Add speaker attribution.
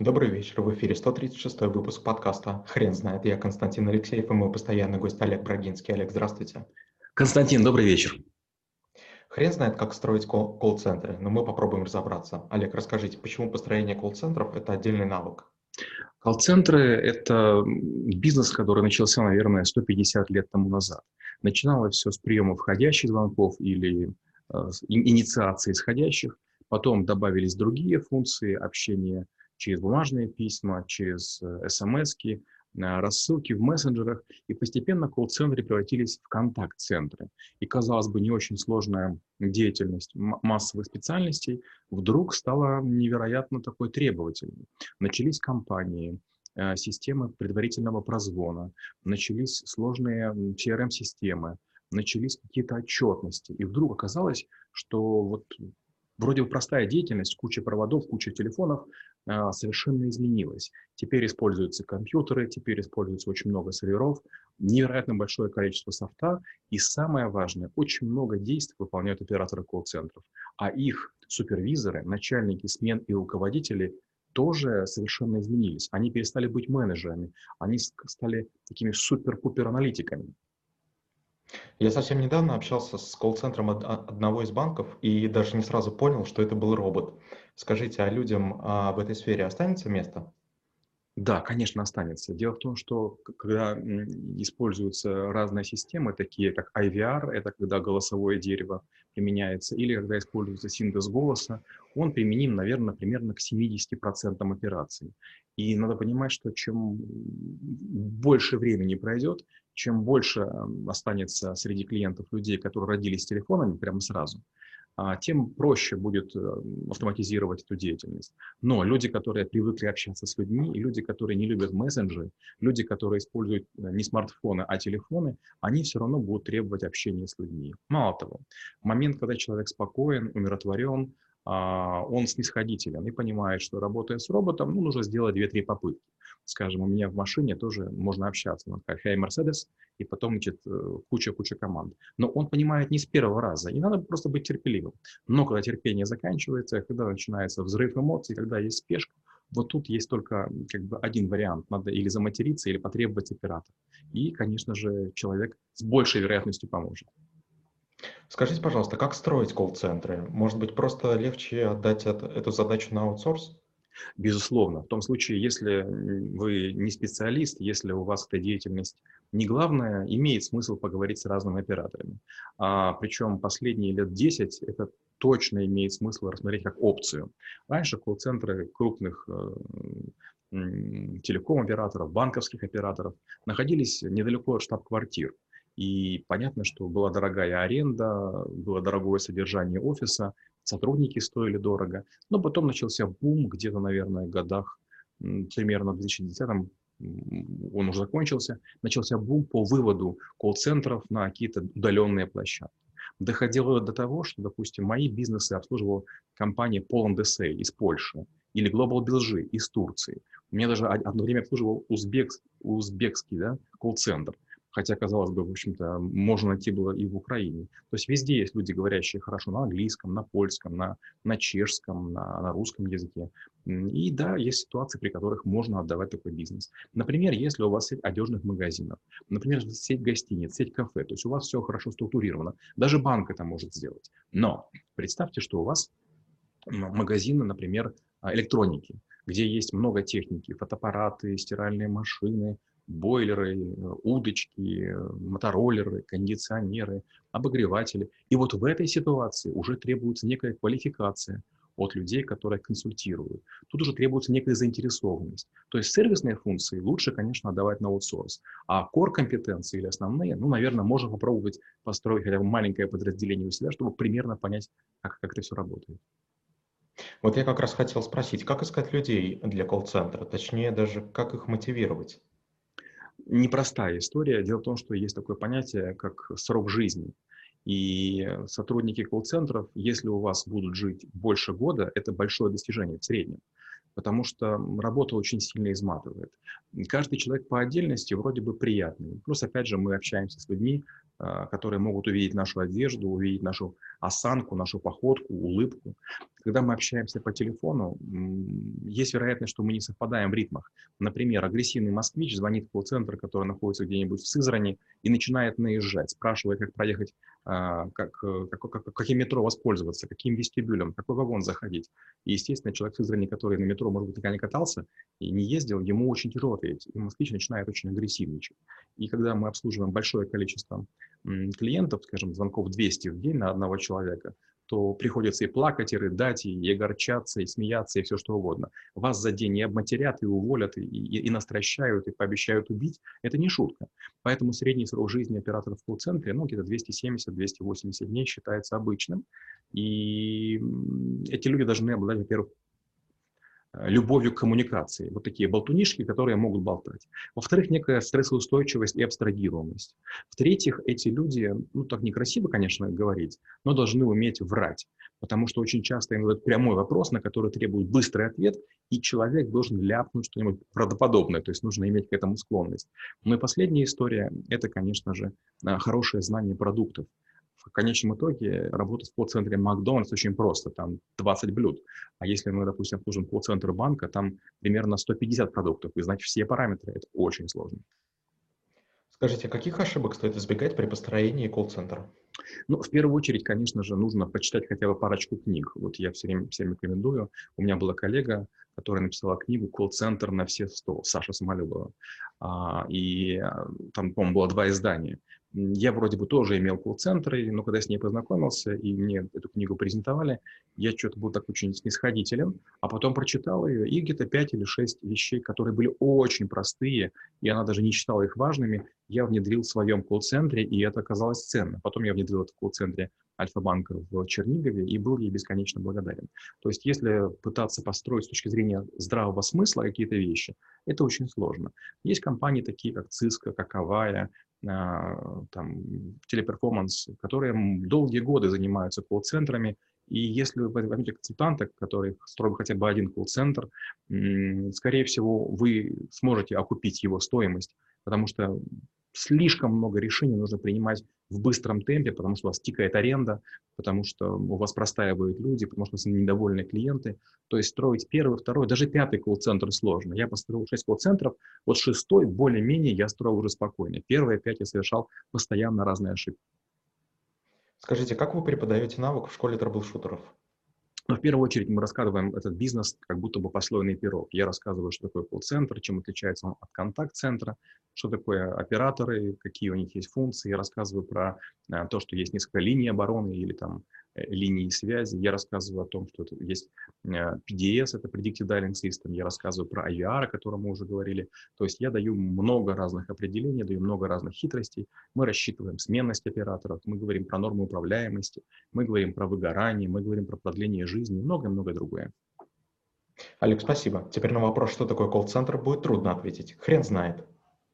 Speaker 1: Добрый вечер. В эфире 136 выпуск подкаста «Хрен знает». Я Константин Алексеев и мой постоянный гость Олег Брагинский. Олег, здравствуйте.
Speaker 2: Константин, добрый вечер.
Speaker 1: Хрен знает, как строить колл-центры, но мы попробуем разобраться. Олег, расскажите, почему построение колл-центров – это отдельный навык?
Speaker 2: Колл-центры – это бизнес, который начался, наверное, 150 лет тому назад. Начиналось все с приема входящих звонков или э, инициации исходящих. Потом добавились другие функции общения через бумажные письма, через э, смс рассылки в мессенджерах, и постепенно колл-центры превратились в контакт-центры. И, казалось бы, не очень сложная деятельность массовых специальностей вдруг стала невероятно такой требовательной. Начались компании, э, системы предварительного прозвона, начались сложные CRM-системы, начались какие-то отчетности. И вдруг оказалось, что вот вроде бы простая деятельность, куча проводов, куча телефонов, совершенно изменилась. Теперь используются компьютеры, теперь используется очень много серверов, невероятно большое количество софта, и самое важное, очень много действий выполняют операторы колл-центров, а их супервизоры, начальники смен и руководители тоже совершенно изменились. Они перестали быть менеджерами, они стали такими супер-пупер-аналитиками.
Speaker 1: Я совсем недавно общался с колл-центром одного из банков и даже не сразу понял, что это был робот. Скажите, а людям а, в этой сфере останется место?
Speaker 2: Да, конечно, останется. Дело в том, что когда используются разные системы, такие как IVR, это когда голосовое дерево применяется, или когда используется синтез голоса, он применим, наверное, примерно к 70% операций. И надо понимать, что чем больше времени пройдет, чем больше останется среди клиентов людей, которые родились с телефонами прямо сразу, а, тем проще будет э, автоматизировать эту деятельность. Но люди, которые привыкли общаться с людьми, и люди, которые не любят мессенджеры, люди, которые используют э, не смартфоны, а телефоны, они все равно будут требовать общения с людьми. Мало того, момент, когда человек спокоен, умиротворен, а, он снисходителен и понимает, что работая с роботом, ну, нужно сделать 2-3 попытки. Скажем, у меня в машине тоже можно общаться. Он сказать, «Хей, Мерседес», и потом, значит, куча-куча э, команд. Но он понимает не с первого раза, и надо просто быть терпеливым. Но когда терпение заканчивается, когда начинается взрыв эмоций, когда есть спешка, вот тут есть только как бы один вариант. Надо или заматериться, или потребовать оператора. И, конечно же, человек с большей вероятностью поможет.
Speaker 1: Скажите, пожалуйста, как строить колл-центры? Может быть, просто легче отдать эту задачу на аутсорс?
Speaker 2: Безусловно. В том случае, если вы не специалист, если у вас эта деятельность не главная, имеет смысл поговорить с разными операторами. А, причем последние лет 10 это точно имеет смысл рассмотреть как опцию. Раньше колл-центры крупных э, телеком-операторов, банковских операторов находились недалеко от штаб-квартир. И понятно, что была дорогая аренда, было дорогое содержание офиса, сотрудники стоили дорого. Но потом начался бум где-то, наверное, в годах, примерно в 2010-м, он уже закончился, начался бум по выводу колл-центров на какие-то удаленные площадки. Доходило до того, что, допустим, мои бизнесы обслуживала компания Poland SA из Польши или Global Bilgi из Турции. У меня даже одно время обслуживал узбек, узбекский да, колл-центр хотя, казалось бы, в общем-то, можно найти было и в Украине. То есть везде есть люди, говорящие хорошо на английском, на польском, на, на чешском, на, на русском языке. И да, есть ситуации, при которых можно отдавать такой бизнес. Например, если у вас сеть одежных магазинов, например, сеть гостиниц, сеть кафе, то есть у вас все хорошо структурировано. Даже банк это может сделать. Но представьте, что у вас магазины, например, электроники, где есть много техники, фотоаппараты, стиральные машины, бойлеры, э, удочки, э, мотороллеры, кондиционеры, обогреватели. И вот в этой ситуации уже требуется некая квалификация от людей, которые консультируют. Тут уже требуется некая заинтересованность. То есть сервисные функции лучше, конечно, отдавать на аутсорс. А core компетенции или основные, ну, наверное, можно попробовать построить хотя бы маленькое подразделение у себя, чтобы примерно понять, как, как это все работает.
Speaker 1: Вот я как раз хотел спросить, как искать людей для колл-центра, точнее даже, как их мотивировать?
Speaker 2: Непростая история. Дело в том, что есть такое понятие, как срок жизни. И сотрудники колл-центров, если у вас будут жить больше года, это большое достижение в среднем. Потому что работа очень сильно изматывает. Каждый человек по отдельности вроде бы приятный. Плюс, опять же, мы общаемся с людьми, а, которые могут увидеть нашу одежду, увидеть нашу осанку, нашу походку, улыбку. Когда мы общаемся по телефону, есть вероятность, что мы не совпадаем в ритмах. Например, агрессивный москвич звонит в колл-центр, который находится где-нибудь в Сызрани, и начинает наезжать, спрашивая, как проехать, а, как, э, как, как, каким метро воспользоваться, каким вестибюлем, какой вагон заходить. И, естественно, человек в Сызрани, который на метро, может быть, никогда не катался и не ездил, ему очень тяжело ответить. И москвич начинает очень агрессивничать. И когда мы обслуживаем большое количество клиентов, скажем, звонков 200 в день на одного человека, то приходится и плакать, и рыдать, и огорчаться, и смеяться, и все что угодно. Вас за день и обматерят, и уволят, и, и, и настращают, и пообещают убить. Это не шутка. Поэтому средний срок жизни операторов в колл-центре, ну, где-то 270-280 дней считается обычным. И эти люди должны обладать, во-первых, любовью к коммуникации. Вот такие болтунишки, которые могут болтать. Во-вторых, некая стрессоустойчивость и абстрагированность. В-третьих, эти люди, ну так некрасиво, конечно, говорить, но должны уметь врать. Потому что очень часто им задают прямой вопрос, на который требует быстрый ответ, и человек должен ляпнуть что-нибудь правдоподобное, то есть нужно иметь к этому склонность. Ну и последняя история – это, конечно же, э, хорошее знание продуктов в конечном итоге работать в колл-центре Макдональдс очень просто, там 20 блюд. А если мы, допустим, обслужим колл-центр банка, там примерно 150 продуктов, и знать все параметры, это очень сложно.
Speaker 1: Скажите, а каких ошибок стоит избегать при построении колл-центра?
Speaker 2: Ну, в первую очередь, конечно же, нужно почитать хотя бы парочку книг. Вот я все время всем рекомендую. У меня была коллега, которая написала книгу «Колл-центр на все сто», Саша Самолюбова. А, и а, там, по-моему, было два издания. Я вроде бы тоже имел колл-центры, но когда я с ней познакомился и мне эту книгу презентовали, я что-то был так очень снисходителен, а потом прочитал ее, и где-то пять или шесть вещей, которые были очень простые, и она даже не считала их важными, я внедрил в своем колл-центре, и это оказалось ценно. Потом я внедрил это в колл-центре Альфа-банка в Чернигове и был ей бесконечно благодарен. То есть если пытаться построить с точки зрения здравого смысла какие-то вещи, это очень сложно. Есть компании такие, как Cisco, как Avaya, а, там, телеперформанс, которые долгие годы занимаются колл-центрами, и если вы возьмете консультанта, который строил хотя бы один колл-центр, скорее всего, вы сможете окупить его стоимость, потому что слишком много решений нужно принимать в быстром темпе, потому что у вас тикает аренда, потому что у вас простаивают люди, потому что у вас недовольны клиенты. То есть строить первый, второй, даже пятый колл-центр сложно. Я построил шесть колл-центров, вот шестой более-менее я строил уже спокойно. Первые пять я совершал постоянно разные ошибки.
Speaker 1: Скажите, как вы преподаете навык в школе трэблшутеров?
Speaker 2: Но в первую очередь мы рассказываем этот бизнес как будто бы послойный пирог. Я рассказываю, что такое колл-центр, чем отличается он от контакт-центра, что такое операторы, какие у них есть функции. Я рассказываю про э, то, что есть несколько линий обороны или там Э, линии связи. Я рассказываю о том, что есть э, PDS, это Predictive Dialing System. Я рассказываю про IVR, о котором мы уже говорили. То есть я даю много разных определений, даю много разных хитростей. Мы рассчитываем сменность операторов, мы говорим про нормы управляемости, мы говорим про выгорание, мы говорим про продление жизни и многое-многое другое.
Speaker 1: Олег, спасибо. Теперь на вопрос, что такое колл-центр, будет трудно ответить. Хрен знает.